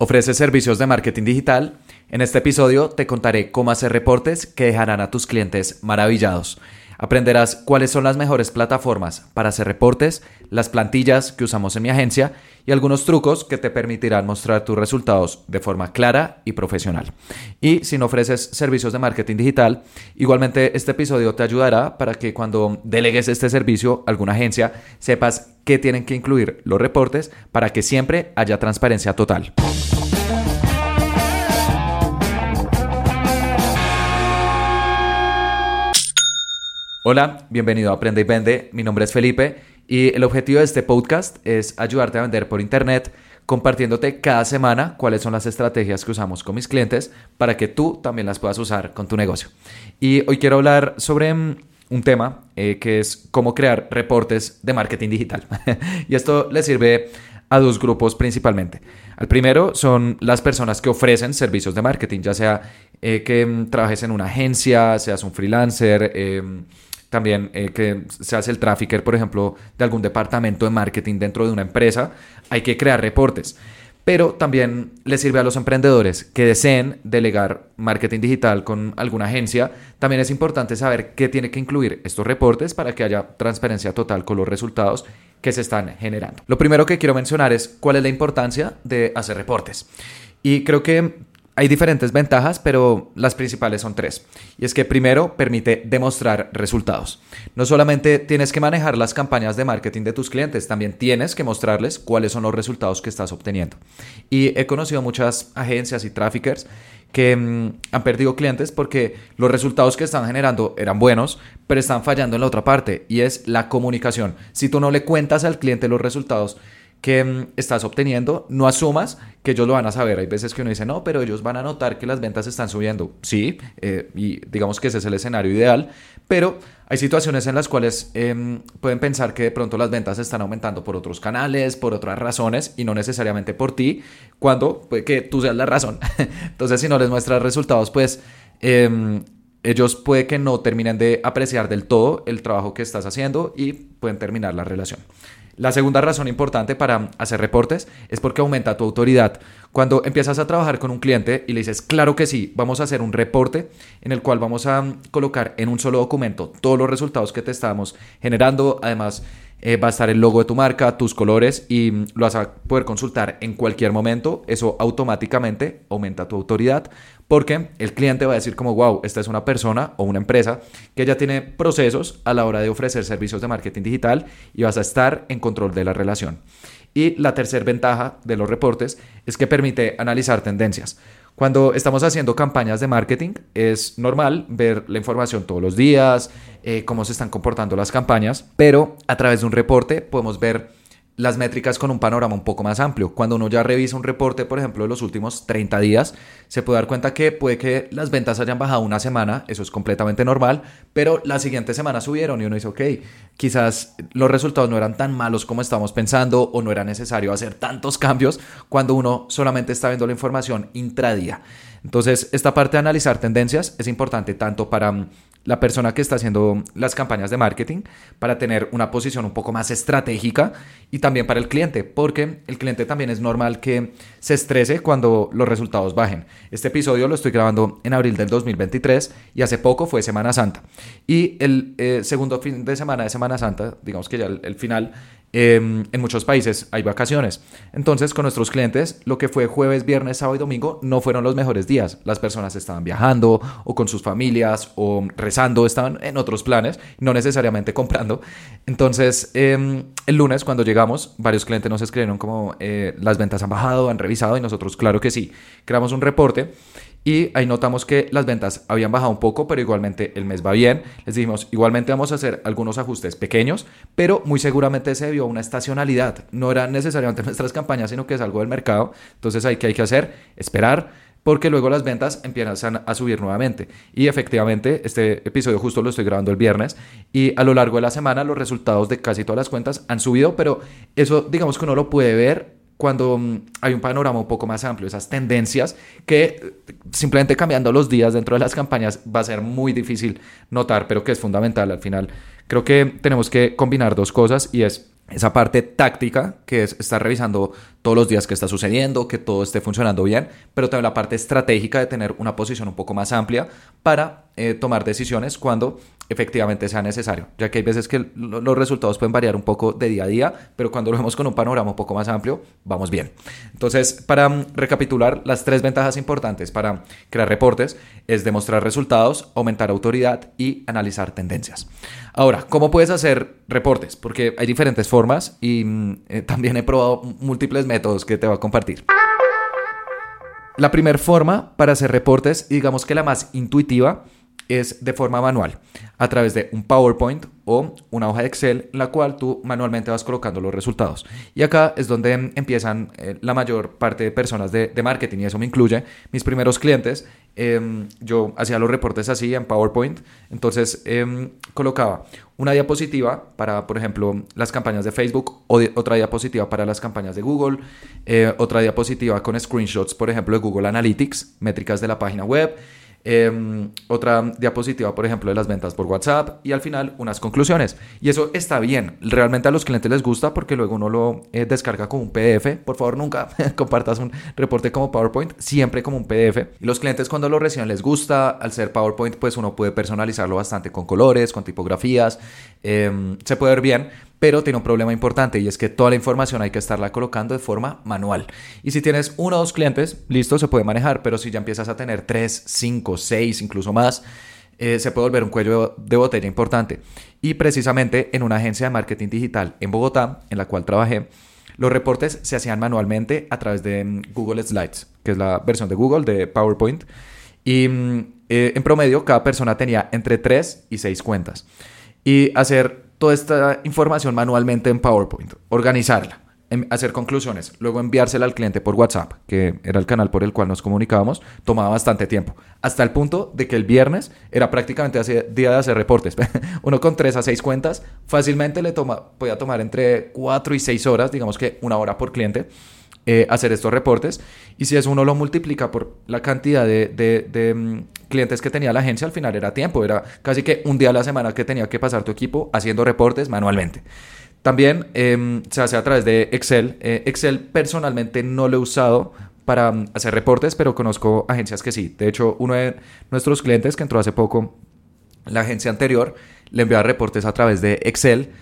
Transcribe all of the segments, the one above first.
¿Ofreces servicios de marketing digital? En este episodio te contaré cómo hacer reportes que dejarán a tus clientes maravillados. Aprenderás cuáles son las mejores plataformas para hacer reportes, las plantillas que usamos en mi agencia y algunos trucos que te permitirán mostrar tus resultados de forma clara y profesional. Y si no ofreces servicios de marketing digital, igualmente este episodio te ayudará para que cuando delegues este servicio a alguna agencia sepas qué tienen que incluir los reportes para que siempre haya transparencia total. Hola, bienvenido a Aprende y Vende. Mi nombre es Felipe y el objetivo de este podcast es ayudarte a vender por Internet compartiéndote cada semana cuáles son las estrategias que usamos con mis clientes para que tú también las puedas usar con tu negocio. Y hoy quiero hablar sobre mm, un tema eh, que es cómo crear reportes de marketing digital. y esto le sirve a dos grupos principalmente. Al primero son las personas que ofrecen servicios de marketing, ya sea eh, que mm, trabajes en una agencia, seas un freelancer, em, también eh, que se hace el trafficker, por ejemplo, de algún departamento de marketing dentro de una empresa, hay que crear reportes. Pero también le sirve a los emprendedores que deseen delegar marketing digital con alguna agencia. También es importante saber qué tiene que incluir estos reportes para que haya transparencia total con los resultados que se están generando. Lo primero que quiero mencionar es cuál es la importancia de hacer reportes. Y creo que hay diferentes ventajas, pero las principales son tres. Y es que primero permite demostrar resultados. No solamente tienes que manejar las campañas de marketing de tus clientes, también tienes que mostrarles cuáles son los resultados que estás obteniendo. Y he conocido muchas agencias y traffickers que mm, han perdido clientes porque los resultados que están generando eran buenos, pero están fallando en la otra parte y es la comunicación. Si tú no le cuentas al cliente los resultados, que mm, estás obteniendo, no asumas que ellos lo van a saber. Hay veces que uno dice, no, pero ellos van a notar que las ventas están subiendo. Sí, eh, y digamos que ese es el escenario ideal, pero hay situaciones en las cuales em, pueden pensar que de pronto las ventas están aumentando por otros canales, por otras razones y no necesariamente por ti, cuando puede que tú seas la razón. Entonces, si no les muestras resultados, pues... Em, ellos puede que no terminen de apreciar del todo el trabajo que estás haciendo y pueden terminar la relación. La segunda razón importante para hacer reportes es porque aumenta tu autoridad. Cuando empiezas a trabajar con un cliente y le dices, claro que sí, vamos a hacer un reporte en el cual vamos a colocar en un solo documento todos los resultados que te estamos generando, además eh, va a estar el logo de tu marca, tus colores y lo vas a poder consultar en cualquier momento. Eso automáticamente aumenta tu autoridad porque el cliente va a decir como, wow, esta es una persona o una empresa que ya tiene procesos a la hora de ofrecer servicios de marketing digital y vas a estar en control de la relación. Y la tercera ventaja de los reportes es que permite analizar tendencias. Cuando estamos haciendo campañas de marketing, es normal ver la información todos los días, eh, cómo se están comportando las campañas, pero a través de un reporte podemos ver las métricas con un panorama un poco más amplio. Cuando uno ya revisa un reporte, por ejemplo, de los últimos 30 días, se puede dar cuenta que puede que las ventas hayan bajado una semana, eso es completamente normal, pero la siguiente semana subieron y uno dice, ok, quizás los resultados no eran tan malos como estábamos pensando o no era necesario hacer tantos cambios cuando uno solamente está viendo la información intradía. Entonces, esta parte de analizar tendencias es importante tanto para mm, la persona que está haciendo las campañas de marketing, para tener una posición un poco más estratégica y también para el cliente, porque el cliente también es normal que se estrese cuando los resultados bajen. Este episodio lo estoy grabando en abril del 2023 y hace poco fue Semana Santa. Y el eh, segundo fin de semana de Semana Santa, digamos que ya el final, Em, en muchos países hay vacaciones. Entonces, con nuestros clientes, lo que fue jueves, viernes, sábado y domingo no fueron los mejores días. Las personas estaban viajando o con sus familias o rezando, estaban en otros planes, no necesariamente comprando. Entonces, em, el lunes, cuando llegamos, varios clientes nos escribieron como eh, las ventas han bajado, han revisado y nosotros, claro que sí, creamos un reporte y ahí notamos que las ventas habían bajado un poco, pero igualmente el mes va bien. Les dijimos, igualmente vamos a hacer algunos ajustes pequeños, pero muy seguramente se debió a una estacionalidad. No era necesariamente nuestras campañas, sino que es algo del mercado. Entonces, ahí que hay que hacer, esperar, porque luego las ventas empiezan a subir nuevamente. Y efectivamente, este episodio justo lo estoy grabando el viernes y a lo largo de la semana los resultados de casi todas las cuentas han subido, pero eso digamos que uno lo puede ver cuando mm, hay un panorama un poco más amplio, esas tendencias que eh, simplemente cambiando los días dentro de las campañas va a ser muy difícil notar, pero que es fundamental al final. Creo que tenemos que combinar dos cosas y es esa parte táctica, que es estar revisando todos los días que está sucediendo, que todo esté funcionando bien, pero también la parte estratégica de tener una posición un poco más amplia para eh, tomar decisiones cuando efectivamente sea necesario, ya que hay veces que los resultados pueden variar un poco de día a día, pero cuando lo vemos con un panorama un poco más amplio, vamos bien. Entonces, para mm, recapitular, las tres ventajas importantes para crear reportes es demostrar resultados, aumentar autoridad y analizar tendencias. Ahora, ¿cómo puedes hacer reportes? Porque hay diferentes formas y mm, eh, también he probado múltiples métodos que te voy a compartir. La primera forma para hacer reportes, digamos que la más intuitiva, es de forma manual, a través de un PowerPoint o una hoja de Excel en la cual tú manualmente vas colocando los resultados. Y acá es donde empiezan eh, la mayor parte de personas de, marketing y eso me incluye. Mis primeros clientes, em, yo hacía los reportes así en PowerPoint, entonces em, colocaba una diapositiva para, por ejemplo, las campañas de Facebook, o otra diapositiva para las campañas de Google, eh, otra diapositiva con screenshots, por ejemplo, de Google Analytics, métricas de la página web Em, otra diapositiva, por ejemplo, de las ventas por WhatsApp y al final unas conclusiones. Y eso está bien. Realmente a los clientes les gusta porque luego uno lo eh, descarga como un PDF. Por favor, nunca compartas un reporte como PowerPoint, siempre como un PDF. Y los clientes cuando lo reciben les gusta. Al ser PowerPoint, pues uno puede personalizarlo bastante con colores, con tipografías. Em, se puede ver bien pero tiene un problema importante y es que toda la información hay que estarla colocando de forma manual. Y si tienes uno o dos clientes, listo, se puede manejar, pero si ya empiezas a tener tres, cinco, seis, incluso más, eh, se puede volver un cuello de botella importante. Y precisamente en una agencia de marketing digital en Bogotá, en la cual trabajé, los reportes se hacían manualmente a través de mm, Google Slides, que es la versión de Google de PowerPoint. Y mm, eh, en promedio, cada persona tenía entre tres y seis cuentas. Y hacer toda esta información manualmente en PowerPoint, organizarla, em, hacer conclusiones, luego enviársela al cliente por WhatsApp, que era el canal por el cual nos comunicábamos, tomaba bastante tiempo. Hasta el punto de que el viernes era prácticamente día de hacer reportes. Uno con tres a seis cuentas fácilmente le toma, podía tomar entre cuatro y seis horas, digamos que una hora por cliente eh, hacer estos reportes. Y si eso uno lo multiplica por la cantidad de, mm, clientes que tenía la agencia, al final era tiempo, era casi que un día a la semana que tenía que pasar tu equipo haciendo reportes manualmente. También em, se hace a través de Excel. Eh, Excel personalmente no lo he usado para mm, hacer reportes, pero conozco agencias que sí. De hecho, uno de nuestros clientes que entró hace poco, la agencia anterior, le enviaba reportes a través de Excel.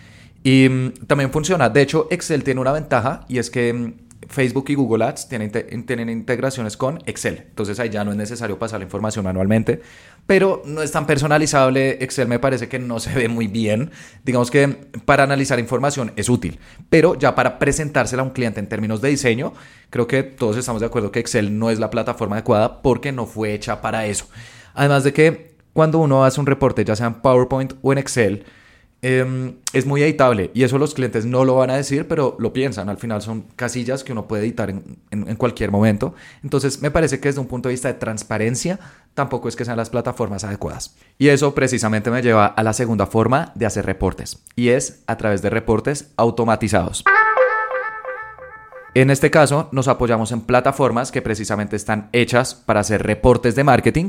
Y mm, también funciona. De hecho, Excel tiene una ventaja y es que Facebook y Google Ads tienen, integraciones con Excel. Entonces ahí ya no es necesario pasar la información manualmente, pero no es tan personalizable. Excel me parece que no se ve muy bien. Digamos que para analizar información es útil, pero ya para presentársela a un cliente en términos de diseño, creo que todos estamos de acuerdo que Excel no es la plataforma adecuada porque no fue hecha para eso. Además de que cuando uno hace un reporte, ya sea en PowerPoint o en Excel, Em, es muy editable y eso los clientes no lo van a decir, pero lo piensan. Al final son casillas que uno puede editar en, cualquier momento. Entonces me parece que desde un punto de vista de transparencia tampoco es que sean las plataformas adecuadas. Y eso precisamente me lleva a la segunda forma de hacer reportes y es a través de reportes automatizados. En este caso nos apoyamos en plataformas que precisamente están hechas para hacer reportes de marketing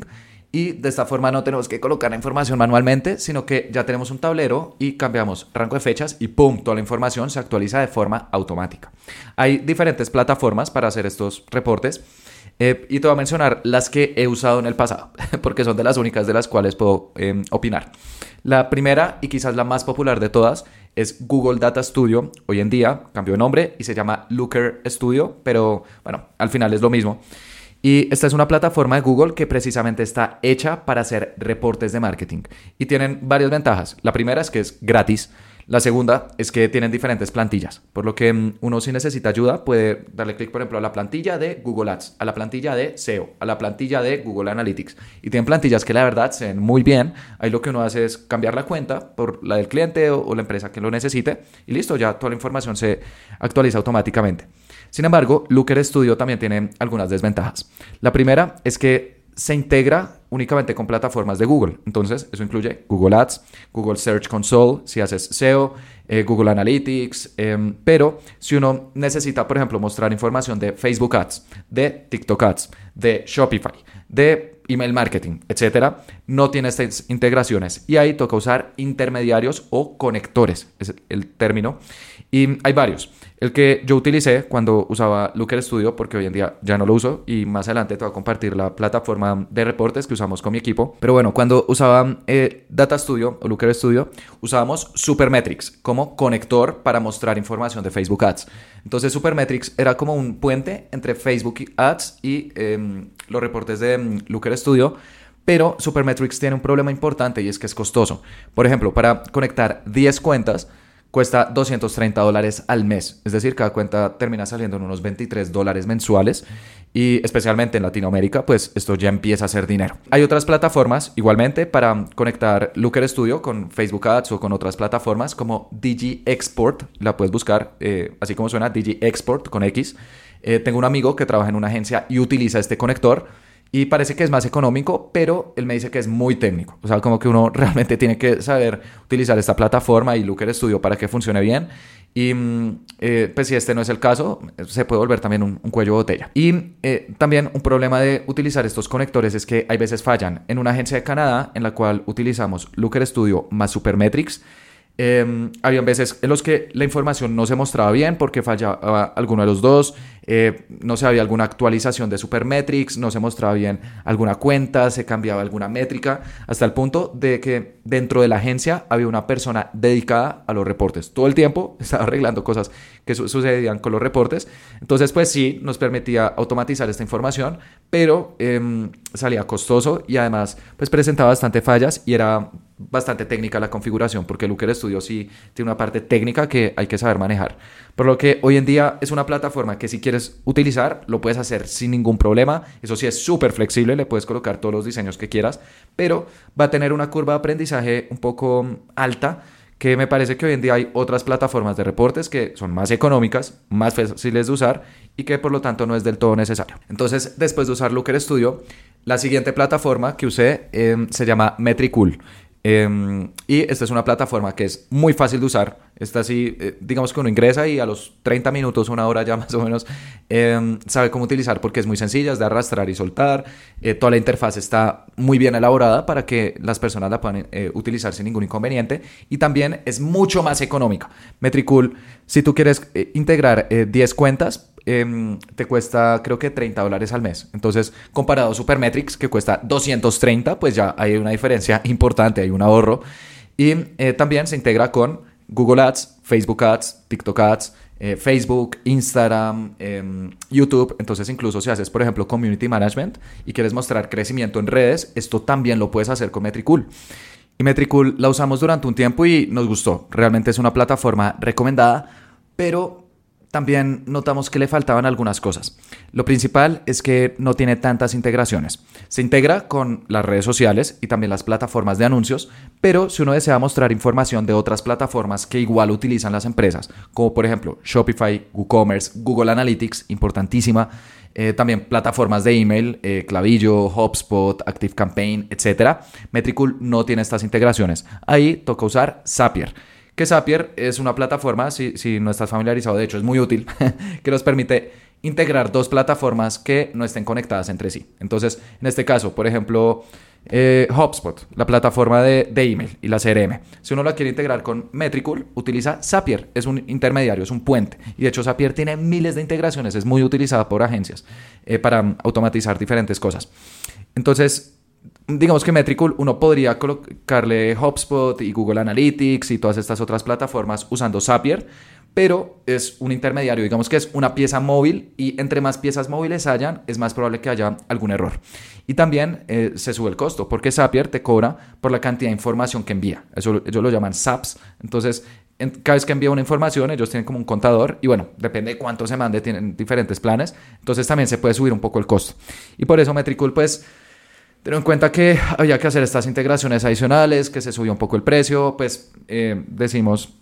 y de esta forma no tenemos que colocar la información manualmente, sino que ya tenemos un tablero y cambiamos rango de fechas y ¡pum! Toda la información se actualiza de forma automática. Hay diferentes plataformas para hacer estos reportes. Eh, y te voy a mencionar las que he usado en el pasado, porque son de las únicas de las cuales puedo em, opinar. La primera y quizás la más popular de todas es Google Data Studio. Hoy en día cambió de nombre y se llama Looker Studio, pero bueno, al final es lo mismo. Y esta es una plataforma de Google que precisamente está hecha para hacer reportes de marketing. Y tienen varias ventajas. La primera es que es gratis. La segunda es que tienen diferentes plantillas, por lo que mm, uno si necesita ayuda puede darle clic, por ejemplo, a la plantilla de Google Ads, a la plantilla de SEO, a la plantilla de Google Analytics. Y tienen plantillas que la verdad se ven muy bien. Ahí lo que uno hace es cambiar la cuenta por la del cliente o, la empresa que lo necesite y listo, ya toda la información se actualiza automáticamente. Sin embargo, Looker Studio también tiene algunas desventajas. La primera es que se integra únicamente con plataformas de Google. Entonces, eso incluye Google Ads, Google Search Console, si haces SEO, eh, Google Analytics, em, pero si uno necesita, por ejemplo, mostrar información de Facebook Ads, de TikTok Ads, de Shopify, de email marketing, etcétera, no tiene estas integraciones y ahí toca usar intermediarios o conectores, es el término, y hay varios. El que yo utilicé cuando usaba Looker Studio, porque hoy en día ya no lo uso y más adelante te voy a compartir la plataforma de reportes que usamos con mi equipo. Pero bueno, cuando usaba eh, Data Studio o Looker Studio, usábamos Supermetrics como conector para mostrar información de Facebook Ads. Entonces Supermetrics era como un puente entre Facebook Ads y em, los reportes de em, Looker Studio. Pero Supermetrics tiene un problema importante y es que es costoso. Por ejemplo, para conectar 10 cuentas, cuesta 230 dólares al mes. Es decir, cada cuenta termina saliendo en unos 23 dólares mensuales y especialmente en Latinoamérica, pues esto ya empieza a ser dinero. Hay otras plataformas igualmente para conectar Looker Studio con Facebook Ads o con otras plataformas como Digi Export, la puedes buscar eh, así como suena Digi Export con X. Eh, tengo un amigo que trabaja en una agencia y utiliza este conector y parece que es más económico, pero él me dice que es muy técnico. O sea, como que uno realmente tiene que saber utilizar esta plataforma y Looker Studio para que funcione bien. Y mm, eh, pues si este no es el caso, se puede volver también un, cuello de botella. Y eh, también un problema de utilizar estos conectores es que hay veces fallan. En una agencia de Canadá en la cual utilizamos Looker Studio más Supermetrics, eh, habían veces en los que la información no se mostraba bien porque fallaba alguno de los dos, eh, no se había alguna actualización de Supermetrics, no se mostraba bien alguna cuenta, se cambiaba alguna métrica, hasta el punto de que dentro de la agencia había una persona dedicada a los reportes. Todo el tiempo estaba arreglando cosas que sucedían con los reportes. Entonces, pues sí, nos permitía automatizar esta información, pero em, salía costoso y además, pues presentaba bastante fallas y era bastante técnica la configuración, porque Looker Studio sí tiene una parte técnica que hay que saber manejar. Por lo que hoy en día es una plataforma que si quieres utilizar, lo puedes hacer sin ningún problema. Eso sí es súper flexible, le puedes colocar todos los diseños que quieras, pero va a tener una curva de aprendizaje un poco alta que me parece que hoy en día hay otras plataformas de reportes que son más económicas, más fáciles de usar y que por lo tanto no es del todo necesario. Entonces, después de usar Looker Studio, la siguiente plataforma que usé em, se llama Metricool. Em, y esta es una plataforma que es muy fácil de usar. Esta sí, eh, digamos que uno ingresa y a los 30 minutos, una hora ya más o menos, em, sabe cómo utilizar porque es muy sencilla, es de arrastrar y soltar. Eh, toda la interfaz está muy bien elaborada para que las personas la puedan eh, utilizar sin ningún inconveniente. Y también es mucho más económica. Metricool, si tú quieres integrar 10 cuentas, Em, te cuesta creo que 30 dólares al mes. Entonces, comparado a Supermetrics, que cuesta 230, pues ya hay una diferencia importante, hay un ahorro. Y eh, también se integra con Google Ads, Facebook Ads, TikTok Ads, eh, Facebook, Instagram, em, YouTube. Entonces, incluso si haces, por ejemplo, Community Management y quieres mostrar crecimiento en redes, esto también lo puedes hacer con Metricool. Y Metricool la usamos durante un tiempo y nos gustó. Realmente es una plataforma recomendada, pero también notamos que le faltaban algunas cosas. Lo principal es que no tiene tantas integraciones. Se integra con las redes sociales y también las plataformas de anuncios, pero si uno desea mostrar información de otras plataformas que igual utilizan las empresas, como por ejemplo Shopify, WooCommerce, Google Analytics, importantísima, eh, también plataformas de email, eh, Clavillo, HubSpot, ActiveCampaign, etc. Metricool no tiene estas integraciones. Ahí toca usar Zapier que Zapier es una plataforma, si, si no estás familiarizado, de hecho es muy útil, que nos permite integrar dos plataformas que no estén conectadas entre sí. Entonces, en este caso, por ejemplo, eh, HubSpot, la plataforma de, de, email y la CRM. Si uno la quiere integrar con Metricool, utiliza Zapier, es un intermediario, es un puente. Y de hecho Zapier tiene miles de integraciones, es muy utilizada por agencias eh, para automatizar diferentes cosas. Entonces, digamos que Metricool uno podría colocarle HubSpot y Google Analytics y todas estas otras plataformas usando Zapier, pero es un intermediario, digamos que es una pieza móvil y entre más piezas móviles hayan, es más probable que haya algún error. Y también eh, se sube el costo, porque Zapier te cobra por la cantidad de información que envía. Eso ellos lo llaman SAPs. Entonces, cada vez que envía una información, ellos tienen como un contador y bueno, depende de cuánto se mande, tienen diferentes planes. Entonces también se puede subir un poco el costo. Y por eso Metricool, pues Teniendo en cuenta que había que hacer estas integraciones adicionales, que se subió un poco el precio, pues eh, decimos,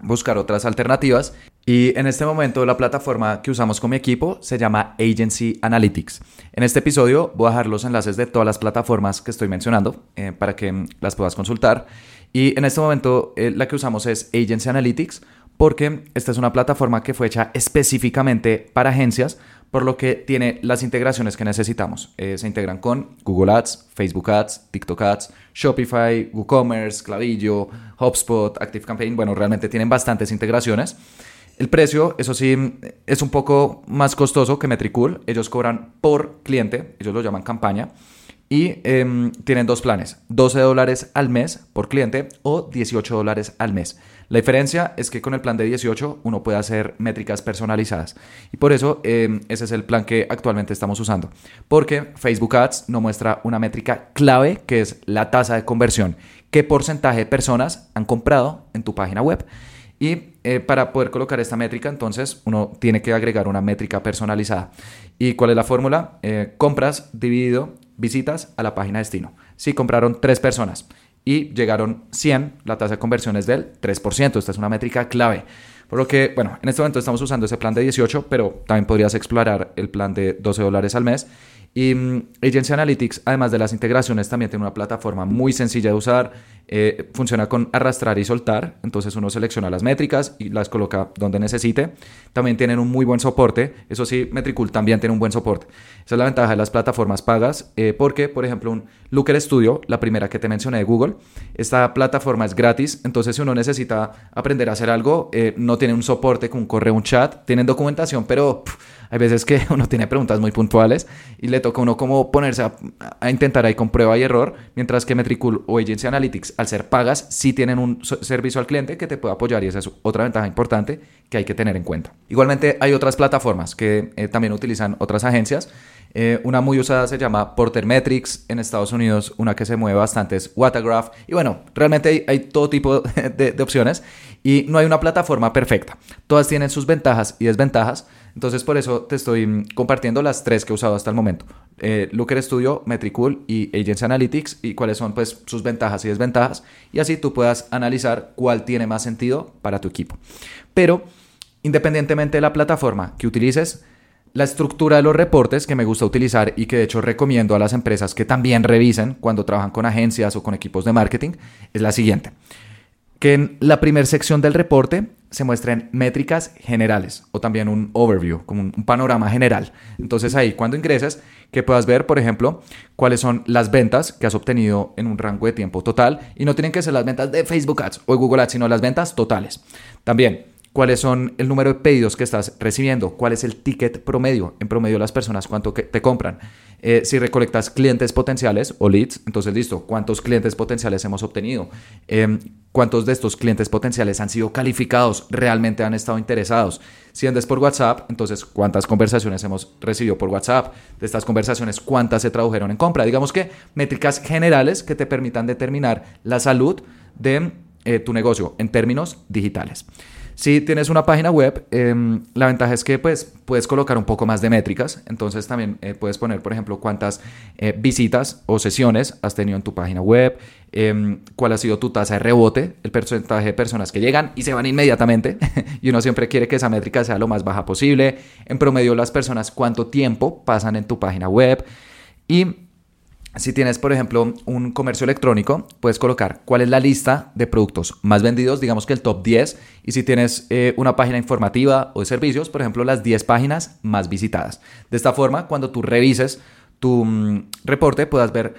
buscar otras alternativas. Y en este momento la plataforma que usamos con mi equipo se llama Agency Analytics. En este episodio voy a dejar los enlaces de todas las plataformas que estoy mencionando eh, para que las puedas consultar. Y en este momento eh, la que usamos es Agency Analytics porque esta es una plataforma que fue hecha específicamente para agencias, por lo que tiene las integraciones que necesitamos. Eh, se integran con Google Ads, Facebook Ads, TikTok Ads, Shopify, WooCommerce, Clavillo, HubSpot, ActiveCampaign. Bueno, realmente tienen bastantes integraciones. El precio, eso sí, es un poco más costoso que Metricool. Ellos cobran por cliente, ellos lo llaman campaña. Y em, tienen dos planes, 12 dólares al mes por cliente o 18 dólares al mes. La diferencia es que con el plan de 18 uno puede hacer métricas personalizadas. Y por eso em, ese es el plan que actualmente estamos usando. Porque Facebook Ads no muestra una métrica clave que es la tasa de conversión. ¿Qué porcentaje de personas han comprado en tu página web? Y eh, para poder colocar esta métrica, entonces uno tiene que agregar una métrica personalizada. ¿Y cuál es la fórmula? Eh, compras dividido visitas a la página destino. Si compraron tres personas y llegaron 100, la tasa de conversión es del 3%. Esta es una métrica clave. Por lo que, bueno, en este momento estamos usando ese plan de 18, pero también podrías explorar el plan de 12 dólares al mes. Y mm, Agency Analytics, además de las integraciones, también tiene una plataforma muy sencilla de usar eh, funciona con arrastrar y soltar, entonces uno selecciona las métricas y las coloca donde necesite. También tienen un muy buen soporte, eso sí, Metricool también tiene un buen soporte. Esa es la ventaja de las plataformas pagas, eh, porque, por ejemplo, un Looker Studio, la primera que te mencioné de Google, esta plataforma es gratis, entonces si uno necesita aprender a hacer algo, eh, no tiene un soporte con un correo, un chat, tienen documentación, pero hay veces que uno tiene preguntas muy puntuales y le toca uno como ponerse a, a intentar ahí con prueba y error, mientras que Metricool o Agency Analytics al ser pagas, sí tienen un servicio al cliente que te puede apoyar y esa es otra ventaja importante que hay que tener en cuenta. Igualmente hay otras plataformas que eh, también utilizan otras agencias. Eh, una muy usada se llama Porter Metrics en Estados Unidos, una que se mueve bastante es Watergraph. Y bueno, realmente hay, todo tipo de, de opciones y no hay una plataforma perfecta. Todas tienen sus ventajas y desventajas. Entonces por eso te estoy mm, compartiendo las tres que he usado hasta el momento. Eh, Looker Studio, Metricool y Agency Analytics y cuáles son pues sus ventajas y desventajas y así tú puedas analizar cuál tiene más sentido para tu equipo. Pero independientemente de la plataforma que utilices, la estructura de los reportes que me gusta utilizar y que de hecho recomiendo a las empresas que también revisen cuando trabajan con agencias o con equipos de marketing es la siguiente. Que en la primera sección del reporte se muestren métricas generales o también un overview, como un, panorama general. Entonces ahí cuando ingreses, que puedas ver, por ejemplo, cuáles son las ventas que has obtenido en un rango de tiempo total y no tienen que ser las ventas de Facebook Ads o Google Ads, sino las ventas totales. También cuáles son el número de pedidos que estás recibiendo, cuál es el ticket promedio, en promedio las personas cuánto te compran. Eh, si recolectas clientes potenciales o leads, entonces listo, ¿cuántos clientes potenciales hemos obtenido? Em, ¿Cuántos de estos clientes potenciales han sido calificados, realmente han estado interesados? Si vendes por WhatsApp, entonces ¿cuántas conversaciones hemos recibido por WhatsApp? De estas conversaciones, ¿cuántas se tradujeron en compra? Digamos que métricas generales que te permitan determinar la salud de eh, tu negocio en términos digitales. Si tienes una página web, em, la ventaja es que pues, puedes colocar un poco más de métricas. Entonces también eh, puedes poner, por ejemplo, cuántas eh, visitas o sesiones has tenido en tu página web, em, cuál ha sido tu tasa de rebote, el porcentaje de personas que llegan y se van inmediatamente. y uno siempre quiere que esa métrica sea lo más baja posible. En promedio, las personas cuánto tiempo pasan en tu página web. Y si tienes, por ejemplo, un comercio electrónico, puedes colocar cuál es la lista de productos más vendidos, digamos que el top 10. Y si tienes eh, una página informativa o de servicios, por ejemplo, las 10 páginas más visitadas. De esta forma, cuando tú revises tu mm, reporte, puedas ver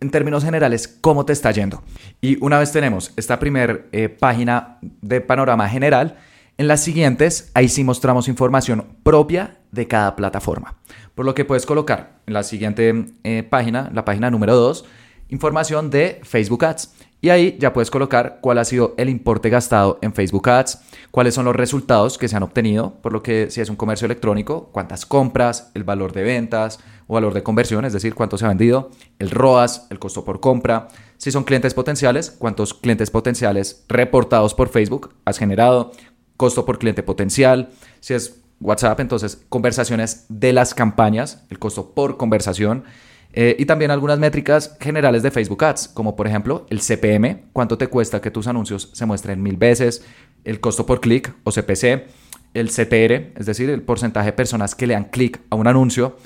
en términos generales cómo te está yendo. Y una vez tenemos esta primera eh, página de panorama general, en las siguientes, ahí sí mostramos información propia de cada plataforma. Por lo que puedes colocar en la siguiente eh, página, la página número 2, información de Facebook Ads. Y ahí ya puedes colocar cuál ha sido el importe gastado en Facebook Ads, cuáles son los resultados que se han obtenido, por lo que si es un comercio electrónico, cuántas compras, el valor de ventas o valor de conversión, es decir, cuánto se ha vendido, el ROAS, el costo por compra. Si son clientes potenciales, cuántos clientes potenciales reportados por Facebook has generado, costo por cliente potencial. Si es WhatsApp, entonces conversaciones de las campañas, el costo por conversación. Eh, y también algunas métricas generales de Facebook Ads, como por ejemplo el CPM, cuánto te cuesta que tus anuncios se muestren mil veces, el costo por clic o CPC, el CTR, es decir, el porcentaje de personas que le dan clic a un anuncio,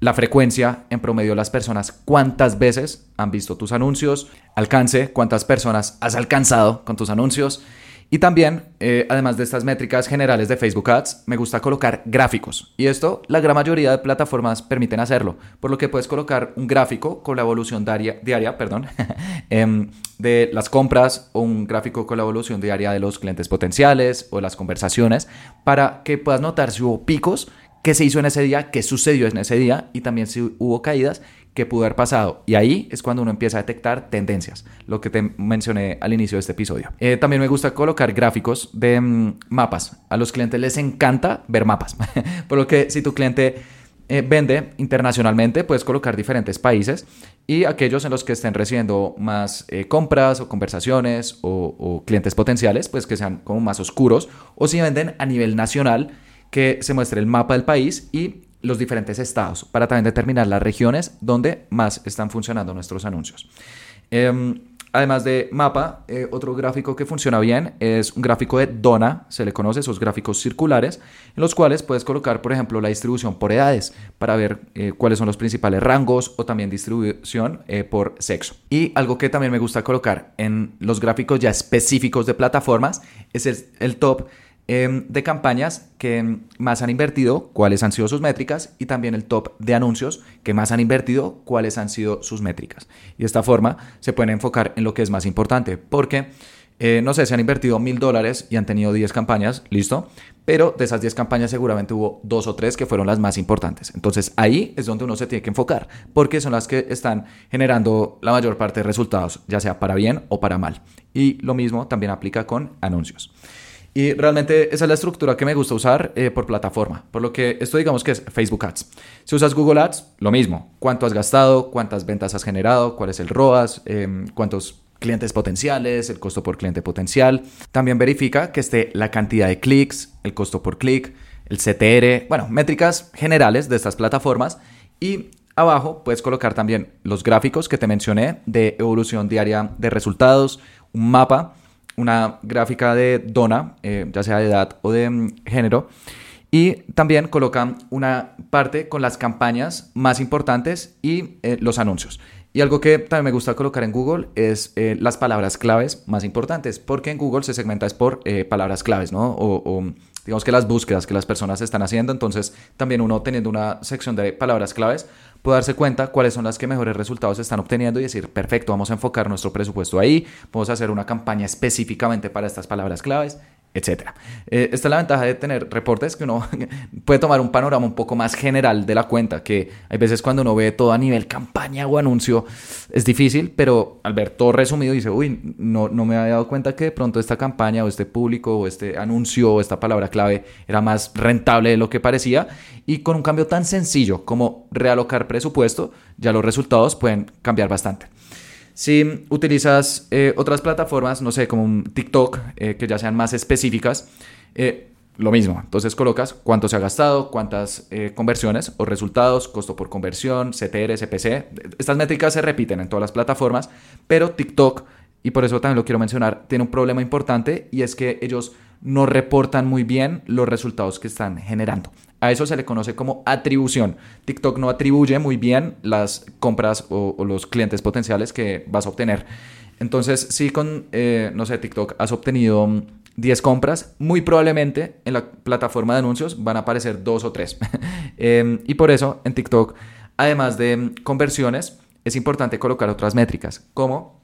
la frecuencia, en promedio las personas, cuántas veces han visto tus anuncios, alcance, cuántas personas has alcanzado con tus anuncios. Y también, eh, además de estas métricas generales de Facebook Ads, me gusta colocar gráficos. Y esto, la gran mayoría de plataformas permiten hacerlo. Por lo que puedes colocar un gráfico con la evolución diaria, diaria perdón, em, de las compras o un gráfico con la evolución diaria de los clientes potenciales o las conversaciones para que puedas notar si hubo picos qué se hizo en ese día, qué sucedió en ese día y también si hubo caídas, qué pudo haber pasado. Y ahí es cuando uno empieza a detectar tendencias, lo que te mencioné al inicio de este episodio. Eh, también me gusta colocar gráficos de mm, mapas. A los clientes les encanta ver mapas, por lo que si tu cliente... Eh, vende internacionalmente, puedes colocar diferentes países y aquellos en los que estén recibiendo más eh, compras o conversaciones o, o, clientes potenciales, pues que sean como más oscuros. O si venden a nivel nacional, que se muestre el mapa del país y los diferentes estados para también determinar las regiones donde más están funcionando nuestros anuncios. Em, además de mapa, eh, otro gráfico que funciona bien es un gráfico de Dona, se le conoce esos gráficos circulares, en los cuales puedes colocar, por ejemplo, la distribución por edades para ver eh, cuáles son los principales rangos o también distribución eh, por sexo. Y algo que también me gusta colocar en los gráficos ya específicos de plataformas es el top Em, de campañas que más han invertido, cuáles han sido sus métricas y también el top de anuncios que más han invertido, cuáles han sido sus métricas. Y de esta forma se pueden enfocar en lo que es más importante, porque, eh, no sé, se han invertido mil dólares y han tenido 10 campañas, listo, pero de esas 10 campañas seguramente hubo dos o tres que fueron las más importantes. Entonces ahí es donde uno se tiene que enfocar, porque son las que están generando la mayor parte de resultados, ya sea para bien o para mal. Y lo mismo también aplica con anuncios. Y realmente esa es la estructura que me gusta usar eh, por plataforma. Por lo que esto digamos que es Facebook Ads. Si usas Google Ads, lo mismo. ¿Cuánto has gastado? ¿Cuántas ventas has generado? ¿Cuál es el ROAS? Em, ¿Cuántos clientes potenciales? ¿El costo por cliente potencial? También verifica que esté la cantidad de clics, el costo por clic, el CTR. Bueno, métricas generales de estas plataformas. Y abajo puedes colocar también los gráficos que te mencioné de evolución diaria de resultados, un mapa una gráfica de dona, eh, ya sea de edad o de mm, género. Y también colocan una parte con las campañas más importantes y eh, los anuncios. Y algo que también me gusta colocar en Google es eh, las palabras claves más importantes, porque en Google se segmenta es por palabras claves, ¿no? o, digamos que las búsquedas que las personas están haciendo. Entonces, también uno teniendo una sección de palabras claves, puede darse cuenta cuáles son las que mejores resultados están obteniendo y decir, perfecto, vamos a enfocar nuestro presupuesto ahí, vamos a hacer una campaña específicamente para estas palabras claves etcétera. Eh, esta es la ventaja de tener reportes que uno puede tomar un panorama un poco más general de la cuenta, que hay veces cuando uno ve todo a nivel campaña o anuncio es difícil, pero al ver todo resumido dice, uy, no, no me había dado cuenta que de pronto esta campaña o este público o este anuncio o esta palabra clave era más rentable de lo que parecía y con un cambio tan sencillo como realocar presupuesto, ya los resultados pueden cambiar bastante. Si utilizas eh, otras plataformas, no sé, como un TikTok, eh, que ya sean más específicas, eh, lo mismo. Entonces colocas cuánto se ha gastado, cuántas conversiones o resultados, costo por conversión, CTR, CPC. Estas métricas se repiten en todas las plataformas, pero TikTok, y por eso también lo quiero mencionar, tiene un problema importante y es que ellos no reportan muy bien los resultados que están generando. A eso se le conoce como atribución. TikTok no atribuye muy bien las compras o, los clientes potenciales que vas a obtener. Entonces, si con, eh, no sé, TikTok has obtenido 10 compras, muy probablemente en la plataforma de anuncios van a aparecer dos o tres. Em, y por eso en TikTok, además de conversiones, es importante colocar otras métricas, como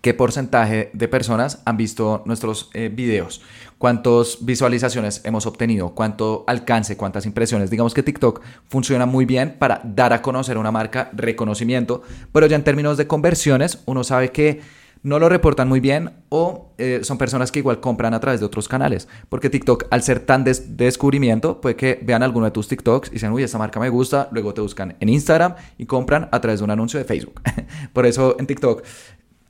qué porcentaje de personas han visto nuestros eh, videos, cuántas visualizaciones hemos obtenido, cuánto alcance, cuántas impresiones. Digamos que TikTok funciona muy bien para dar a conocer una marca reconocimiento, pero ya en términos de conversiones uno sabe que no lo reportan muy bien o eh, son personas que igual compran a través de otros canales. Porque TikTok, al ser tan de descubrimiento, puede que vean alguno de tus TikToks y dicen, uy, esta marca me gusta, luego te buscan en Instagram y compran a través de un anuncio de Facebook. Por eso en TikTok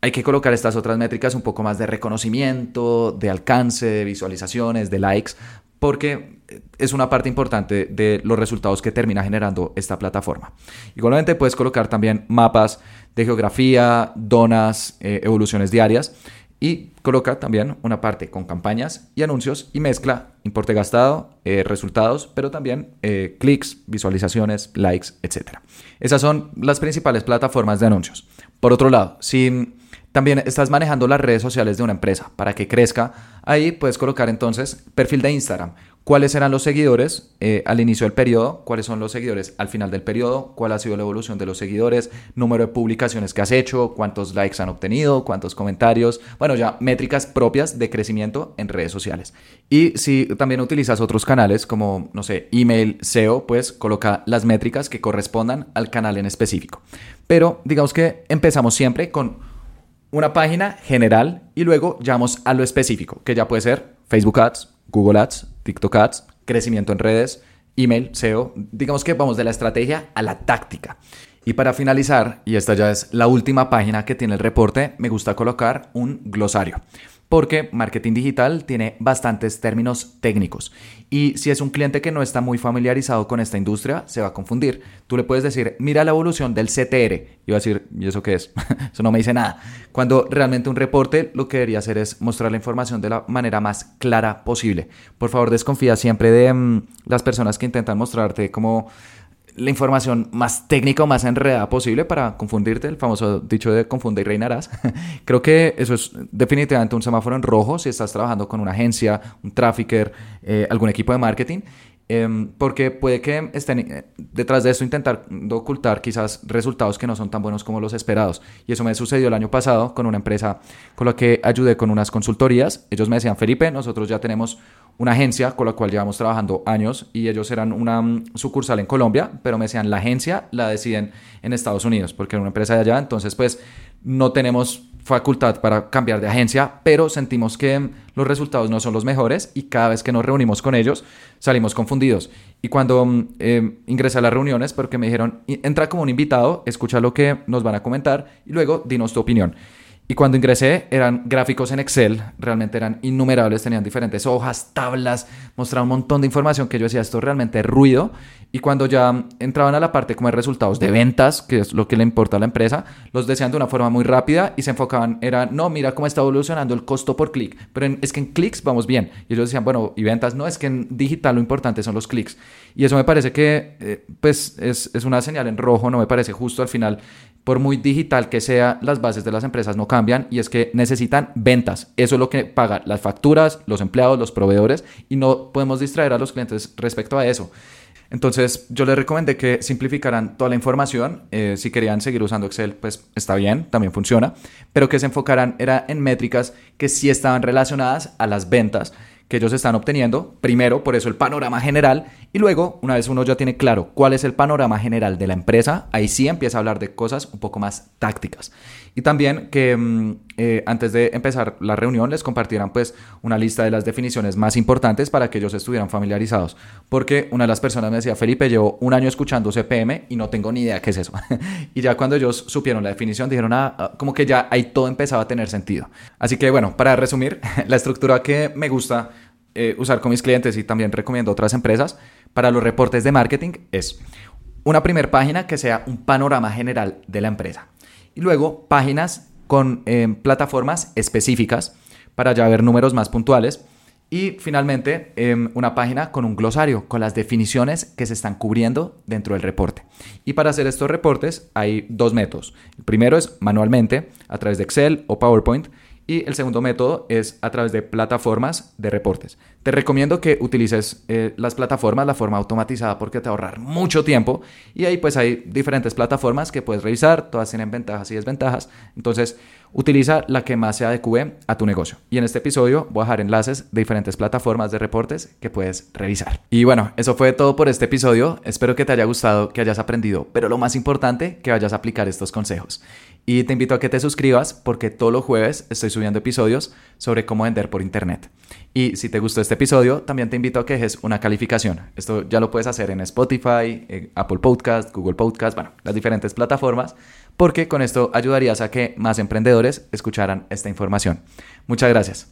hay que colocar estas otras métricas un poco más de reconocimiento, de alcance, de visualizaciones, de likes, porque es una parte importante de los resultados que termina generando esta plataforma. Igualmente puedes colocar también mapas de geografía, donas, eh, evoluciones diarias y coloca también una parte con campañas y anuncios y mezcla importe gastado, eh, resultados, pero también eh, clics, visualizaciones, likes, etc. Esas son las principales plataformas de anuncios. Por otro lado, si también estás manejando las redes sociales de una empresa. Para que crezca, ahí puedes colocar entonces perfil de Instagram. Cuáles eran los seguidores eh, al inicio del periodo, cuáles son los seguidores al final del periodo, cuál ha sido la evolución de los seguidores, número de publicaciones que has hecho, cuántos likes han obtenido, cuántos comentarios, bueno, ya métricas propias de crecimiento en redes sociales. Y si también utilizas otros canales como, no sé, email, SEO, pues coloca las métricas que correspondan al canal en específico. Pero digamos que empezamos siempre con una página general y luego llamamos a lo específico, que ya puede ser Facebook Ads, Google Ads, TikTok Ads, crecimiento en redes, email, SEO. Digamos que vamos de la estrategia a la táctica. Y para finalizar, y esta ya es la última página que tiene el reporte, me gusta colocar un glosario porque marketing digital tiene bastantes términos técnicos y si es un cliente que no está muy familiarizado con esta industria, se va a confundir. Tú le puedes decir, mira la evolución del CTR y va a decir, ¿y eso qué es? eso no me dice nada. Cuando realmente un reporte lo que debería hacer es mostrar la información de la manera más clara posible. Por favor, desconfía siempre de mm, las personas que intentan mostrarte como la información más técnica o más enredada posible para confundirte, el famoso dicho de confunde y reinarás. Creo que eso es definitivamente un semáforo en rojo si estás trabajando con una agencia, un trafficker, eh, algún equipo de marketing, em, porque puede que estén eh, detrás de eso intentando ocultar quizás resultados que no son tan buenos como los esperados. Y eso me sucedió el año pasado con una empresa con la que ayudé con unas consultorías. Ellos me decían, Felipe, nosotros ya tenemos una agencia con la cual llevamos trabajando años y ellos eran una mm, sucursal en Colombia, pero me decían, la agencia la deciden en Estados Unidos, porque era una empresa de allá, entonces pues no tenemos facultad para cambiar de agencia, pero sentimos que los resultados no son los mejores y cada vez que nos reunimos con ellos salimos confundidos. Y cuando eh, ingresé a las reuniones, porque me dijeron, entra como un invitado, escucha lo que nos van a comentar y luego dinos tu opinión. Y cuando ingresé eran gráficos en Excel, realmente eran innumerables, tenían diferentes hojas, tablas, mostraban un montón de información que yo decía, esto realmente es ruido. Y cuando ya entraban a la parte como de resultados de ventas, que es lo que le importa a la empresa, los decían de una forma muy rápida y se enfocaban, era, no, mira cómo está evolucionando el costo por clic, pero es que en clics vamos bien. Y ellos decían, bueno, y ventas, no, es que en digital lo importante son los clics. Y eso me parece que, eh, pues, es, es una señal en rojo, no me parece justo al final por muy digital que sea, las bases de las empresas no cambian y es que necesitan ventas. Eso es lo que pagan las facturas, los empleados, los proveedores y no podemos distraer a los clientes respecto a eso. Entonces yo les recomendé que simplificaran toda la información. Eh, si querían seguir usando Excel, pues está bien, también funciona. Pero que se enfocaran era en métricas que sí estaban relacionadas a las ventas que ellos están obteniendo. Primero, por eso el panorama general. Y luego, una vez uno ya tiene claro cuál es el panorama general de la empresa, ahí sí empieza a hablar de cosas un poco más tácticas. Y también que mm, eh, antes de empezar la reunión les compartieran pues una lista de las definiciones más importantes para que ellos estuvieran familiarizados. Porque una de las personas me decía, Felipe, llevo un año escuchando CPM y no tengo ni idea qué es eso. y ya cuando ellos supieron la definición dijeron, ah, ah, como que ya ahí todo empezaba a tener sentido. Así que bueno, para resumir, la estructura que me gusta eh, usar con mis clientes y también recomiendo otras empresas para los reportes de marketing es una primera página que sea un panorama general de la empresa y luego páginas con eh, plataformas específicas para ya ver números más puntuales y finalmente em, una página con un glosario con las definiciones que se están cubriendo dentro del reporte. Y para hacer estos reportes hay dos métodos. El primero es manualmente a través de Excel o PowerPoint y el segundo método es a través de plataformas de reportes. Te recomiendo que utilices eh, las plataformas, la forma automatizada, porque te va a ahorrar mucho tiempo. Y ahí pues hay diferentes plataformas que puedes revisar, todas tienen ventajas y desventajas. Entonces, utiliza la que más se adecue a tu negocio. Y en este episodio voy a dejar enlaces de diferentes plataformas de reportes que puedes revisar. Y bueno, eso fue todo por este episodio. Espero que te haya gustado, que hayas aprendido, pero lo más importante, que vayas a aplicar estos consejos. Y te invito a que te suscribas porque todos los jueves estoy subiendo episodios sobre cómo vender por internet. Y si te gustó este episodio, también te invito a que dejes una calificación. Esto ya lo puedes hacer en Spotify, Apple Podcast, Google Podcast, bueno, las diferentes plataformas, porque con esto ayudarías a que más emprendedores escucharan esta información. Muchas gracias.